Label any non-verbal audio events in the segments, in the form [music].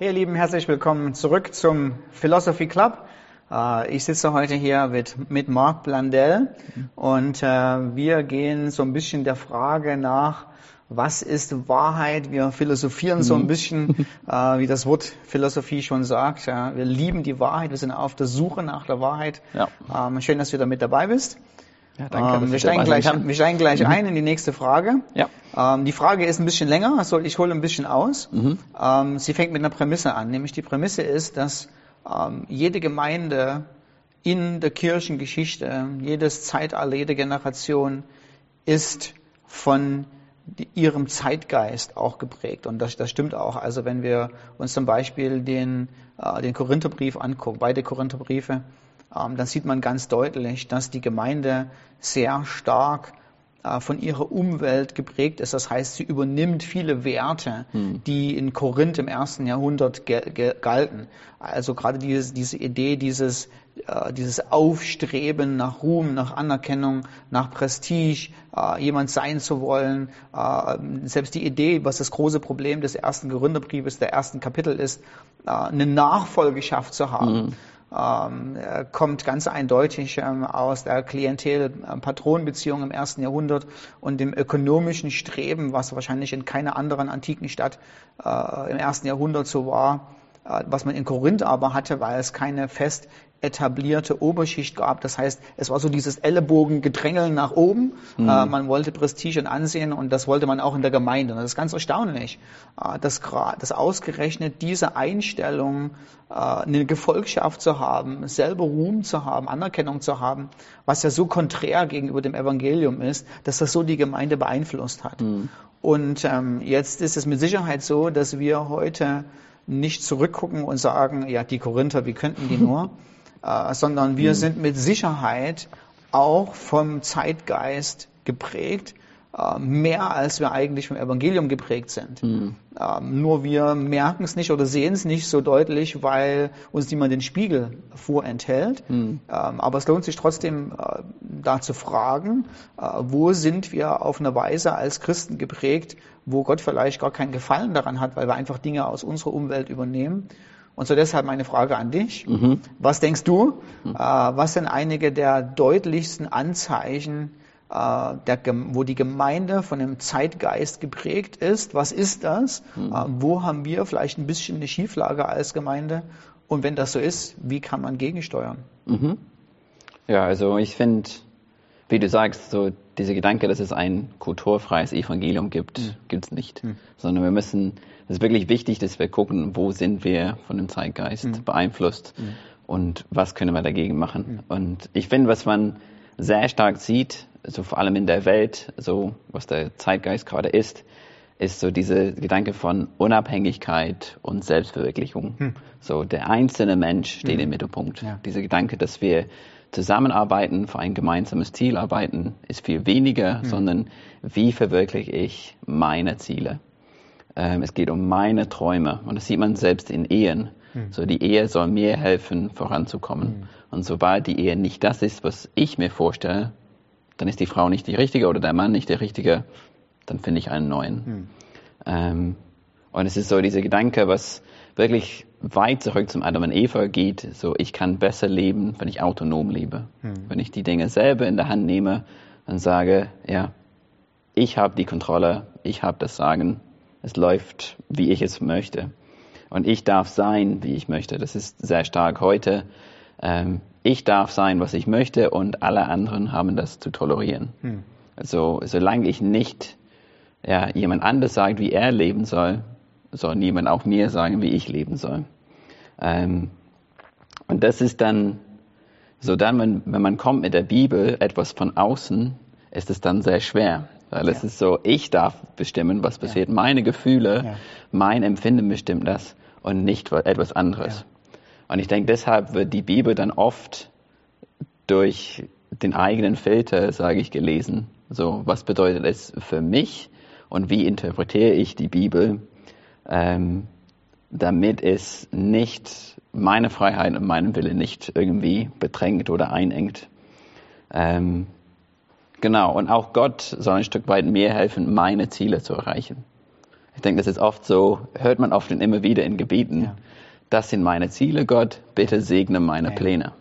Hey ihr Lieben, herzlich willkommen zurück zum Philosophy Club. Äh, ich sitze heute hier mit, mit Marc Blandell und äh, wir gehen so ein bisschen der Frage nach, was ist Wahrheit? Wir philosophieren so ein mhm. bisschen, äh, wie das Wort Philosophie schon sagt. Wir lieben die Wahrheit, wir sind auf der Suche nach der Wahrheit. Ja. Ähm, schön, dass du da mit dabei bist. Ja, danke, ähm, wir, steigen gleich, wir steigen gleich mhm. ein in die nächste Frage. Ja. Ähm, die Frage ist ein bisschen länger, also ich hole ein bisschen aus. Mhm. Ähm, sie fängt mit einer Prämisse an, nämlich die Prämisse ist, dass ähm, jede Gemeinde in der Kirchengeschichte, jedes Zeitalter, jede Generation ist von ihrem Zeitgeist auch geprägt. Und das, das stimmt auch. Also wenn wir uns zum Beispiel den, äh, den Korintherbrief angucken, beide Korintherbriefe, dann sieht man ganz deutlich, dass die Gemeinde sehr stark äh, von ihrer Umwelt geprägt ist. Das heißt, sie übernimmt viele Werte, hm. die in Korinth im ersten Jahrhundert galten. Also gerade diese, diese Idee, dieses, äh, dieses Aufstreben nach Ruhm, nach Anerkennung, nach Prestige, äh, jemand sein zu wollen. Äh, selbst die Idee, was das große Problem des ersten Gründerbriefes, der ersten Kapitel ist, eine Nachfolgeschaft zu haben. Hm ähm, kommt ganz eindeutig ähm, aus der Klientel-Patronenbeziehung im ersten Jahrhundert und dem ökonomischen Streben, was wahrscheinlich in keiner anderen antiken Stadt äh, im ersten Jahrhundert so war, äh, was man in Korinth aber hatte, weil es keine fest etablierte Oberschicht gab. Das heißt, es war so dieses Ellenbogengedrängel nach oben. Mhm. Äh, man wollte Prestige und Ansehen und das wollte man auch in der Gemeinde. Und das ist ganz erstaunlich, äh, dass, dass ausgerechnet diese Einstellung, äh, eine Gefolgschaft zu haben, selber Ruhm zu haben, Anerkennung zu haben, was ja so konträr gegenüber dem Evangelium ist, dass das so die Gemeinde beeinflusst hat. Mhm. Und ähm, jetzt ist es mit Sicherheit so, dass wir heute nicht zurückgucken und sagen, ja, die Korinther, wie könnten die [laughs] nur? Äh, sondern wir mhm. sind mit Sicherheit auch vom Zeitgeist geprägt, äh, mehr als wir eigentlich vom Evangelium geprägt sind. Mhm. Ähm, nur wir merken es nicht oder sehen es nicht so deutlich, weil uns niemand den Spiegel vorenthält. Mhm. Ähm, aber es lohnt sich trotzdem, äh, da zu fragen, äh, wo sind wir auf eine Weise als Christen geprägt, wo Gott vielleicht gar keinen Gefallen daran hat, weil wir einfach Dinge aus unserer Umwelt übernehmen und so deshalb meine Frage an dich. Mhm. Was denkst du, mhm. äh, was sind einige der deutlichsten Anzeichen, äh, der, wo die Gemeinde von dem Zeitgeist geprägt ist? Was ist das? Mhm. Äh, wo haben wir vielleicht ein bisschen eine Schieflage als Gemeinde? Und wenn das so ist, wie kann man gegensteuern? Mhm. Ja, also ich finde, wie du sagst, so dieser Gedanke, dass es ein kulturfreies Evangelium gibt, mhm. gibt es nicht. Mhm. Sondern wir müssen es ist wirklich wichtig, dass wir gucken, wo sind wir von dem Zeitgeist mhm. beeinflusst mhm. und was können wir dagegen machen. Mhm. Und ich finde, was man sehr stark sieht, so vor allem in der Welt, so was der Zeitgeist gerade ist, ist so diese Gedanke von Unabhängigkeit und Selbstverwirklichung. Hm. So der einzelne Mensch steht hm. im Mittelpunkt. Ja. Dieser Gedanke, dass wir zusammenarbeiten, für ein gemeinsames Ziel arbeiten, ist viel weniger, hm. sondern wie verwirkliche ich meine Ziele? Ähm, es geht um meine Träume. Und das sieht man selbst in Ehen. Mhm. So, die Ehe soll mir helfen, voranzukommen. Mhm. Und sobald die Ehe nicht das ist, was ich mir vorstelle, dann ist die Frau nicht die richtige oder der Mann nicht der richtige, dann finde ich einen neuen. Mhm. Ähm, und es ist so dieser Gedanke, was wirklich weit zurück zum Adam und Eva geht, so ich kann besser leben, wenn ich autonom lebe. Mhm. Wenn ich die Dinge selber in der Hand nehme und sage, ja, ich habe die Kontrolle, ich habe das Sagen, es läuft, wie ich es möchte. Und ich darf sein, wie ich möchte. Das ist sehr stark heute. Ähm, ich darf sein, was ich möchte und alle anderen haben das zu tolerieren. Hm. Also solange ich nicht ja, jemand anders sagt, wie er leben soll, soll niemand auch mir sagen, wie ich leben soll. Ähm, und das ist dann so dann, wenn, wenn man kommt mit der Bibel etwas von außen, ist es dann sehr schwer. Weil ja. es ist so, ich darf bestimmen, was passiert. Ja. Meine Gefühle, ja. mein Empfinden bestimmt das und nicht etwas anderes. Und ich denke, deshalb wird die Bibel dann oft durch den eigenen Filter, sage ich, gelesen. So, was bedeutet es für mich und wie interpretiere ich die Bibel, ähm, damit es nicht meine Freiheit und meinen Wille nicht irgendwie bedrängt oder einengt. Ähm, Genau, und auch Gott soll ein Stück weit mir helfen, meine Ziele zu erreichen. Ich denke, das ist oft so, hört man oft und immer wieder in Gebieten. Ja. Das sind meine Ziele, Gott, bitte segne meine Ja. Pläne.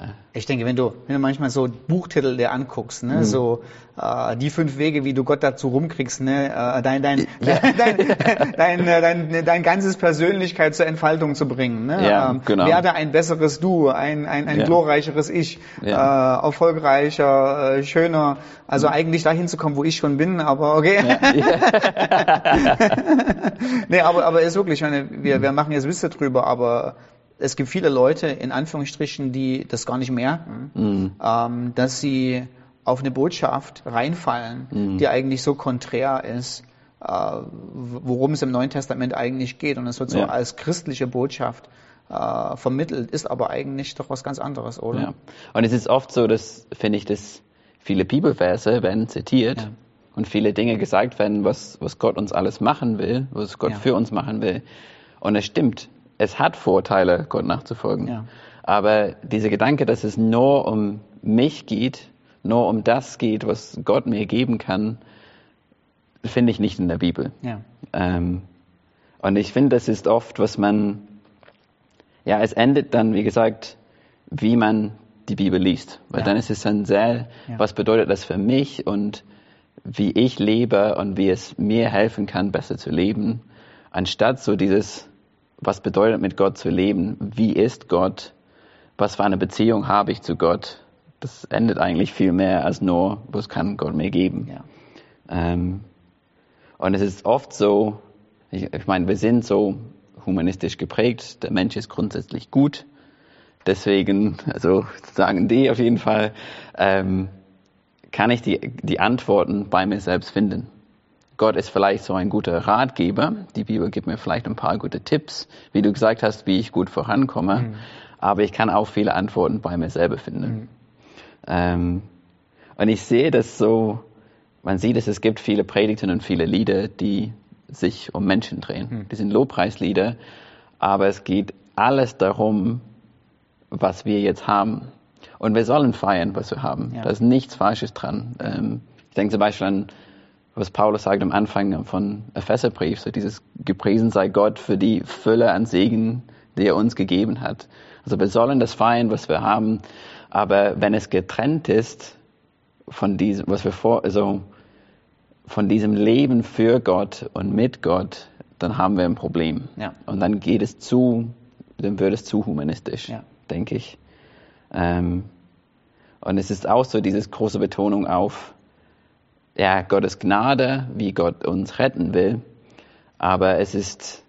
Ja. Ich denke, wenn du, wenn du manchmal so Buchtitel dir anguckst, ne, so äh, die fünf Wege, wie du Gott dazu rumkriegst, ne, äh, dein, dein, [laughs] dein, dein, äh, dein, dein ganzes Persönlichkeit zur Entfaltung zu bringen. Ne? Ja, genau. Werde ein besseres Du, ein, ein, ein Ja. glorreicheres Ich, Ja. äh, erfolgreicher, äh, schöner, also eigentlich dahin zu kommen, wo ich schon bin, aber okay. [laughs] nee, aber, aber ist wirklich, ich meine, wir, wir machen jetzt Witze drüber, aber es gibt viele Leute, in Anführungsstrichen, die das gar nicht merken, Mhm. ähm, dass sie auf eine Botschaft reinfallen, Mhm. die eigentlich so konträr ist, äh, worum es im Neuen Testament eigentlich geht. Und es wird so Ja. als christliche Botschaft äh, vermittelt, ist aber eigentlich doch was ganz anderes, oder? Ja. Und es ist oft so, dass, finde ich, dass viele Bibelverse werden zitiert Ja. und viele Dinge gesagt werden, was, was Gott uns alles machen will, was Gott für uns machen will. Und es stimmt, es hat Vorteile, Gott nachzufolgen. Ja. Aber dieser Gedanke, dass es nur um mich geht, nur um das geht, was Gott mir geben kann, finde ich nicht in der Bibel. Ja. Ähm, und ich finde, das ist oft, was man, ja, es endet dann, wie gesagt, wie man die Bibel liest. Weil Ja. dann ist es dann sehr, Ja. was bedeutet das für mich und wie ich lebe und wie es mir helfen kann, besser zu leben, anstatt so dieses, was bedeutet mit Gott zu leben, wie ist Gott, was für eine Beziehung habe ich zu Gott. Das endet eigentlich viel mehr als nur, was kann Gott mir geben. Ja. Ähm, und es ist oft so, ich, ich meine, wir sind so humanistisch geprägt, der Mensch ist grundsätzlich gut. Deswegen, also sagen die auf jeden Fall, ähm, kann ich die, die Antworten bei mir selbst finden. Gott ist vielleicht so ein guter Ratgeber. Die Bibel gibt mir vielleicht ein paar gute Tipps, wie du gesagt hast, wie ich gut vorankomme. Aber ich kann auch viele Antworten bei mir selber finden. Ähm, und ich sehe das so, man sieht es, es gibt viele Predigten und viele Lieder, die sich um Menschen drehen. Die sind Lobpreislieder, aber es geht alles darum, was wir jetzt haben. Und wir sollen feiern, was wir haben. Ja. Da ist nichts Falsches dran. Ähm, ich denke zum Beispiel an, was Paulus sagt am Anfang von Epheserbrief, so dieses Gepriesen sei Gott für die Fülle an Segen, die er uns gegeben hat. Also wir sollen das feiern, was wir haben, aber wenn es getrennt ist von diesem, was wir vor, also von diesem Leben für Gott und mit Gott, dann haben wir ein Problem. Ja. Und dann geht es zu, dann wird es zu humanistisch, Ja. denke ich. Ähm, und es ist auch so diese große Betonung auf, ja, Gottes Gnade, wie Gott uns retten will. Aber es ist,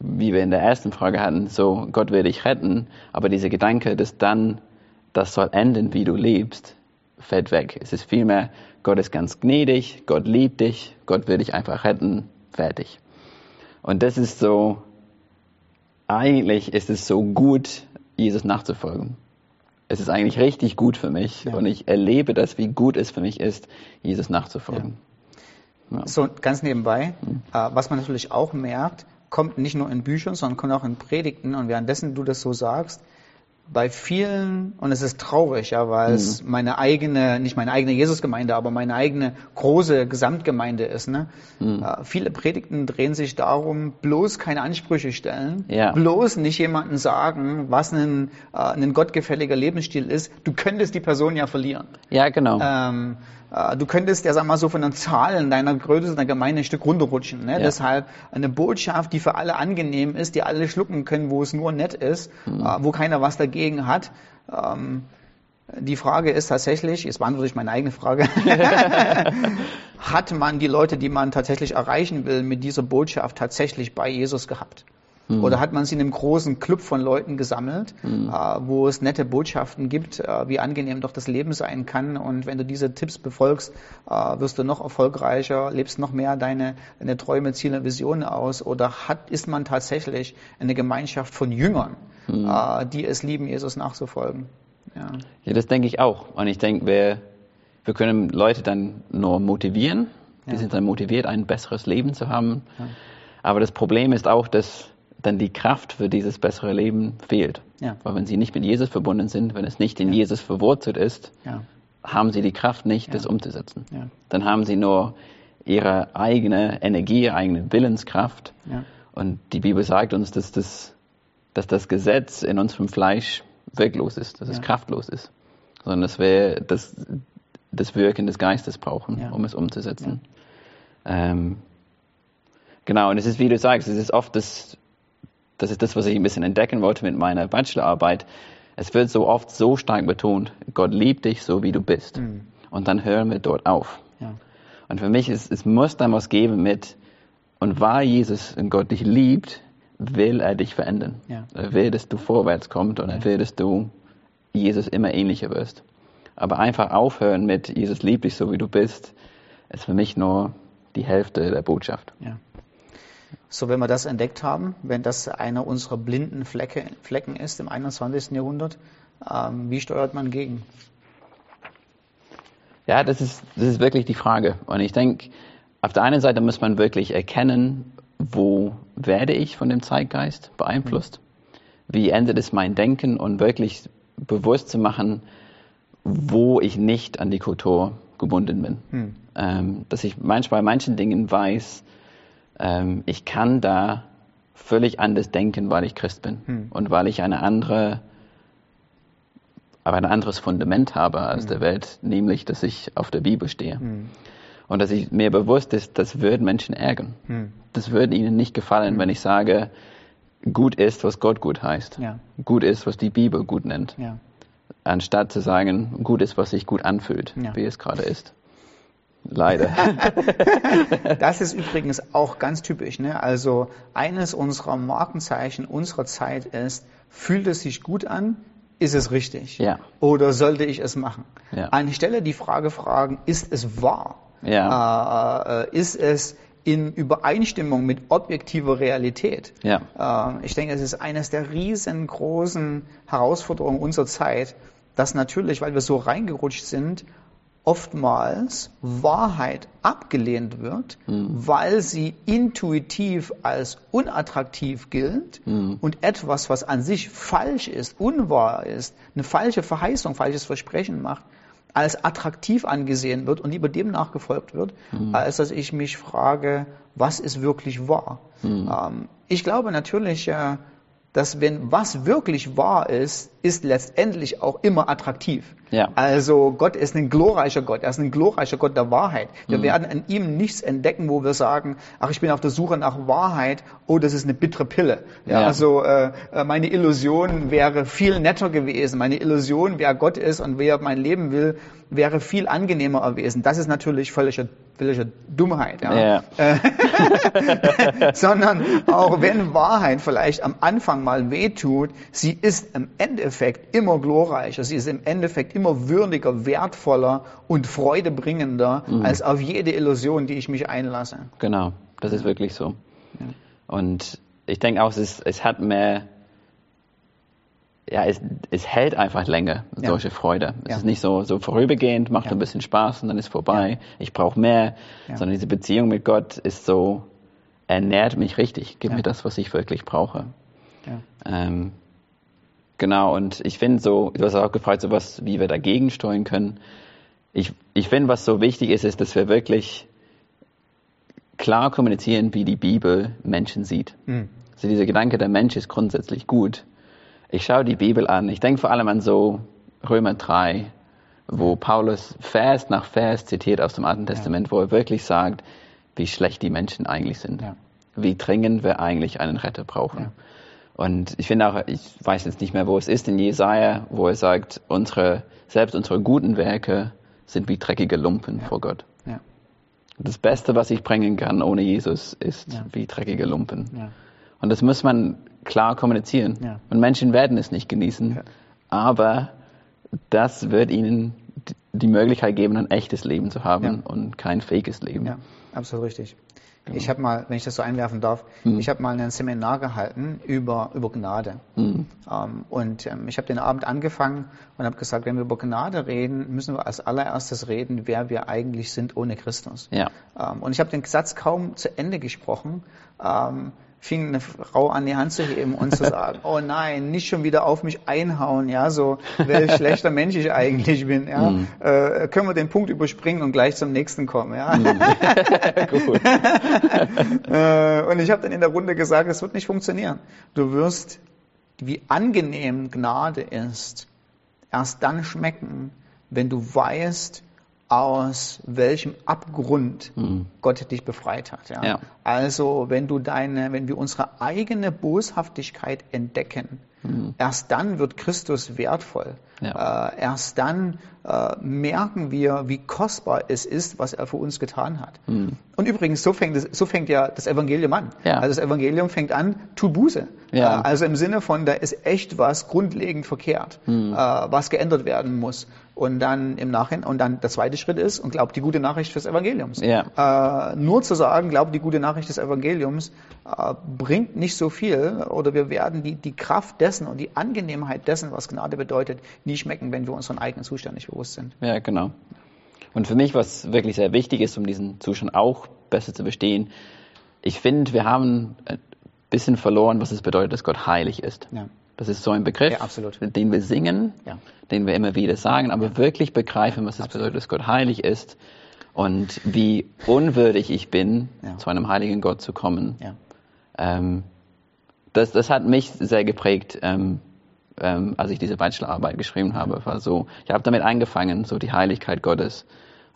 wie wir in der ersten Frage hatten, so, Gott will dich retten, aber dieser Gedanke, dass dann das soll enden, wie du lebst, fällt weg. Es ist vielmehr, Gott ist ganz gnädig, Gott liebt dich, Gott will dich einfach retten, fertig. Und das ist so, eigentlich ist es so gut, Jesus nachzufolgen. Es ist eigentlich richtig gut für mich Ja. und ich erlebe das, wie gut es für mich ist, Jesus nachzufolgen. So ganz nebenbei, Mhm. äh, was man natürlich auch merkt, kommt nicht nur in Büchern, sondern kommt auch in Predigten. Und währenddessen du das so sagst, bei vielen, und es ist traurig, ja, weil Mhm. es meine eigene, nicht meine eigene Jesusgemeinde, aber meine eigene große Gesamtgemeinde ist. Ne? Mhm. Äh, viele Predigten drehen sich darum, bloß keine Ansprüche stellen, Ja. bloß nicht jemandem sagen, was ein, äh, ein gottgefälliger Lebensstil ist. Du könntest die Person ja verlieren. Ja, genau. Ähm, äh, du könntest ja, sag mal so, von den Zahlen deiner Größe der Gemeinde ein Stück runterrutschen. Ne? Ja. Deshalb eine Botschaft, die für alle angenehm ist, die alle schlucken können, wo es nur nett ist, Mhm. äh, wo keiner was dagegen hat. Ähm, die Frage ist tatsächlich, jetzt beantworte ich meine eigene Frage, [laughs] hat man die Leute, die man tatsächlich erreichen will, mit dieser Botschaft tatsächlich bei Jesus gehabt? Mhm. Oder hat man sie in einem großen Club von Leuten gesammelt, Mhm. äh, wo es nette Botschaften gibt, äh, wie angenehm doch das Leben sein kann. Und wenn du diese Tipps befolgst, äh, wirst du noch erfolgreicher, lebst noch mehr deine, deine Träume, Ziele, Visionen aus. Oder hat, ist man tatsächlich eine Gemeinschaft von Jüngern, Mhm. die es lieben, Jesus nachzufolgen? Ja. Ja, das denke ich auch. Und ich denke, wir, wir können Leute dann nur motivieren. Die Ja. sind dann motiviert, ein besseres Leben zu haben. Aber das Problem ist auch, dass dann die Kraft für dieses bessere Leben fehlt. Ja. Weil wenn sie nicht mit Jesus verbunden sind, wenn es nicht in Jesus verwurzelt ist, Ja. haben sie die Kraft nicht, das umzusetzen. Ja. Dann haben sie nur ihre eigene Energie, ihre eigene Willenskraft. Ja. Und die Bibel sagt uns, dass das, dass das Gesetz in unserem Fleisch wirklos ist, dass es Ja. kraftlos ist. Sondern dass wir das, das Wirken des Geistes brauchen, Ja. um es umzusetzen. Ähm, genau, und es ist, wie du sagst, es ist oft das, das ist das, was ich ein bisschen entdecken wollte mit meiner Bachelorarbeit. Es wird so oft so stark betont, Gott liebt dich so, wie du bist. Mhm. Und dann hören wir dort auf. Ja. Und für mich ist, es muss dann was geben mit, und weil Jesus und Gott dich liebt, will er dich verändern. Ja. Er will, dass du vorwärts kommst und er will, dass du Jesus immer ähnlicher wirst. Aber einfach aufhören mit, Jesus liebt dich so, wie du bist, ist für mich nur die Hälfte der Botschaft. Ja. So, wenn wir das entdeckt haben, wenn das einer unserer blinden Flecke, Flecken ist im 21. Jahrhundert, ähm, wie steuert man gegen? Ja, das ist, das ist wirklich die Frage. Und ich denke, auf der einen Seite muss man wirklich erkennen, wo werde ich von dem Zeitgeist beeinflusst? Wie ändert es mein Denken und wirklich bewusst zu machen, wo ich nicht an die Kultur gebunden bin. Hm. Ähm, dass ich manchmal bei manchen Dingen weiß, ähm, ich kann da völlig anders denken, weil ich Christ bin Hm. und weil ich eine andere, aber ein anderes Fundament habe als der Welt, nämlich, dass ich auf der Bibel stehe. Hm. Und dass ich mir bewusst ist, das würde Menschen ärgern. Hm. Das würde ihnen nicht gefallen, wenn ich sage, gut ist, was Gott gut heißt. Ja. Gut ist, was die Bibel gut nennt. Ja. Anstatt zu sagen, gut ist, was sich gut anfühlt, Ja. wie es gerade ist. Leider. [laughs] Das ist übrigens auch ganz typisch. Ne? Also eines unserer Markenzeichen unserer Zeit ist, fühlt es sich gut an, ist es richtig? Ja. Oder sollte ich es machen? Ja. Anstelle die Frage fragen, ist es wahr? Ja. Äh, ist es in Übereinstimmung mit objektiver Realität? Ja. Äh, ich denke, es ist eines der riesengroßen Herausforderungen unserer Zeit, dass natürlich, weil wir so reingerutscht sind, oftmals Wahrheit abgelehnt wird, weil sie intuitiv als unattraktiv gilt und etwas, was an sich falsch ist, unwahr ist, eine falsche Verheißung, falsches Versprechen macht, als attraktiv angesehen wird und lieber dem nachgefolgt wird, als dass ich mich frage, was ist wirklich wahr? Ähm, ich glaube natürlich, äh, dass wenn was wirklich wahr ist, ist letztendlich auch immer attraktiv. Ja. Also Gott ist ein glorreicher Gott, er ist ein glorreicher Gott der Wahrheit. Wir werden an ihm nichts entdecken, wo wir sagen, ach, ich bin auf der Suche nach Wahrheit, oh, das ist eine bittere Pille. Ja, Ja. Also äh, äh, meine Illusion wäre viel netter gewesen. Meine Illusion, wer Gott ist und wer mein Leben will, wäre viel angenehmer gewesen. Das ist natürlich völlige, völlige Dummheit. Ja. Ja. [laughs] sondern auch wenn Wahrheit vielleicht am Anfang mal wehtut, sie ist im Endeffekt immer glorreicher, sie ist im Endeffekt immer würdiger, wertvoller und freudebringender als auf jede Illusion, die ich mich einlasse. Genau, das ist wirklich so. Und ich denke auch, es, ist, es hat mehr, ja, es, es hält einfach länger, Ja. solche Freude. Es Ja. ist nicht so, so vorübergehend, macht Ja. ein bisschen Spaß und dann ist vorbei. Ich brauche mehr, Ja. sondern diese Beziehung mit Gott ist so, er nährt mich richtig, gibt Ja. mir das, was ich wirklich brauche. Ja. Ähm, genau, und ich finde so, du hast auch gefragt, so was, wie wir dagegen steuern können. Ich, ich finde, was so wichtig ist, ist, dass wir wirklich klar kommunizieren, wie die Bibel Menschen sieht. Mhm. Also dieser Gedanke, der Mensch ist grundsätzlich gut. Ich schaue die Bibel an. Ich denke vor allem an so Römer 3, wo Paulus Vers nach Vers zitiert aus dem Alten Testament, wo er wirklich sagt, wie schlecht die Menschen eigentlich sind. Ja. Wie dringend wir eigentlich einen Retter brauchen. Ja. Und ich finde auch, ich weiß jetzt nicht mehr, wo es ist in Jesaja, wo er sagt, unsere, selbst unsere guten Werke sind wie dreckige Lumpen vor Gott. Ja. Das Beste, was ich bringen kann ohne Jesus, ist Ja. wie dreckige Lumpen. Ja. Und das muss man klar kommunizieren. Ja. Und Menschen werden es nicht genießen, Ja. aber das wird ihnen die Möglichkeit geben, ein echtes Leben zu haben Ja. und kein fakes Leben. Ja, absolut richtig. Ich habe mal, wenn ich das so einwerfen darf, Mhm. ich habe mal ein Seminar gehalten über, über Gnade. Mhm. Ähm, und ähm, ich habe den Abend angefangen und habe gesagt, wenn wir über Gnade reden, müssen wir als allererstes reden, wer wir eigentlich sind ohne Christus. Ja. Ähm, und ich habe den Satz kaum zu Ende gesprochen, ähm, fing eine Frau an die Hand zu heben und zu sagen, [laughs] oh nein, nicht schon wieder auf mich einhauen, ja, so welch [laughs] schlechter Mensch ich eigentlich bin, ja. Mhm. Äh, können wir den Punkt überspringen und gleich zum nächsten kommen, ja. Mhm. [laughs] äh, und ich habe dann in der Runde gesagt, es wird nicht funktionieren. Du wirst, wie angenehm Gnade ist, erst dann schmecken, wenn du weißt, aus welchem Abgrund mhm. Gott dich befreit hat. Ja? ja? Also wenn du deine, wenn wir unsere eigene Boshaftigkeit entdecken, mhm. erst dann wird Christus wertvoll. Ja. Äh, erst dann äh, merken wir, wie kostbar es ist, was er für uns getan hat. Mhm. Und übrigens, so fängt, es, so fängt ja das Evangelium an. Ja. Also das Evangelium fängt an, tu Buße. Ja. Äh, also im Sinne von, da ist echt was grundlegend verkehrt, mhm. äh, was geändert werden muss. Und dann im Nachhinein, und dann der zweite Schritt ist, und glaubt die gute Nachricht des Evangeliums. Ja. Äh, nur zu sagen, glaubt die gute Nachricht des Evangeliums, äh, bringt nicht so viel, oder wir werden die, die Kraft dessen und die Angenehmheit dessen, was Gnade bedeutet, nie schmecken, wenn wir unseren eigenen Zustand nicht bewusst sind. Ja, genau. Und für mich, was wirklich sehr wichtig ist, um diesen Zustand auch besser zu verstehen, ich finde, wir haben ein bisschen verloren, was es bedeutet, dass Gott heilig ist. Ja. Das ist so ein Begriff, ja, den wir singen, ja. den wir immer wieder sagen, aber wirklich begreifen, was es bedeutet, dass Gott heilig ist und wie unwürdig ich bin, zu einem heiligen Gott zu kommen. Ähm, das, das hat mich sehr geprägt. Ähm, ähm, als ich diese Bachelorarbeit geschrieben habe, war so, ich habe damit angefangen, so die Heiligkeit Gottes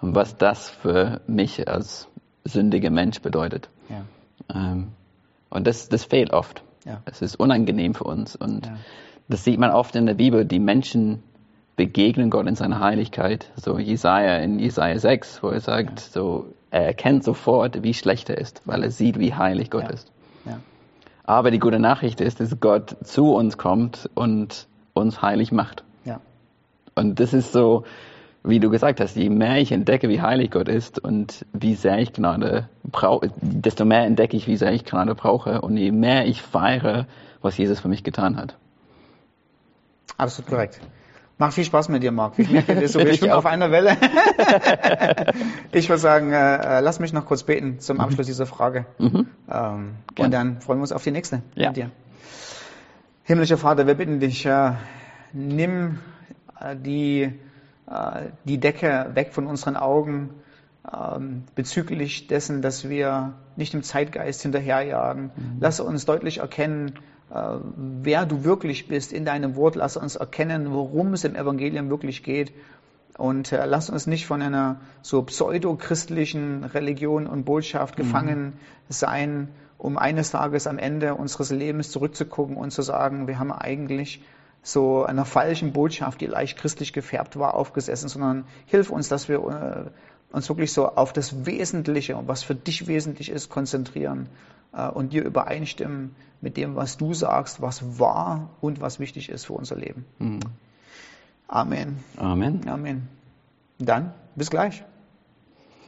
und was das für mich als sündiger Mensch bedeutet. Ja. Ähm, und das, das fehlt oft. Ja. Es ist unangenehm für uns und ja. das sieht man oft in der Bibel, die Menschen begegnen Gott in seiner Heiligkeit. So Jesaja in Jesaja 6, wo er sagt, so, er erkennt sofort, wie schlecht er ist, weil er sieht, wie heilig Gott ist. Aber die gute Nachricht ist, dass Gott zu uns kommt und uns heilig macht. Ja. Und das ist so, wie du gesagt hast, je mehr ich entdecke, wie heilig Gott ist und wie sehr ich Gnade brauche, desto mehr entdecke ich, wie sehr ich Gnade brauche und je mehr ich feiere, was Jesus für mich getan hat. Absolut korrekt. Macht viel Spaß mit dir, Marc. Ich merke, wir [laughs] sind auf einer Welle. [laughs] ich würde sagen, äh, lass mich noch kurz beten zum Abschluss dieser Frage. Mhm. Ähm, und dann freuen wir uns auf die nächste ja. mit dir. Himmlischer Vater, wir bitten dich, äh, nimm äh, die, äh, die Decke weg von unseren Augen ähm, bezüglich dessen, dass wir nicht im Zeitgeist hinterherjagen. Mhm. Lass uns deutlich erkennen, wer du wirklich bist in deinem Wort. Lass uns erkennen, worum es im Evangelium wirklich geht. Und äh, lass uns nicht von einer so pseudo-christlichen Religion und Botschaft mhm. gefangen sein, um eines Tages am Ende unseres Lebens zurückzugucken und zu sagen, wir haben eigentlich so einer falschen Botschaft, die leicht christlich gefärbt war, aufgesessen, sondern hilf uns, dass wir äh, uns wirklich so auf das Wesentliche und was für dich wesentlich ist, konzentrieren äh, und dir übereinstimmen mit dem, was du sagst, was wahr und was wichtig ist für unser Leben. Mhm. Amen. Amen. Amen. Dann bis gleich.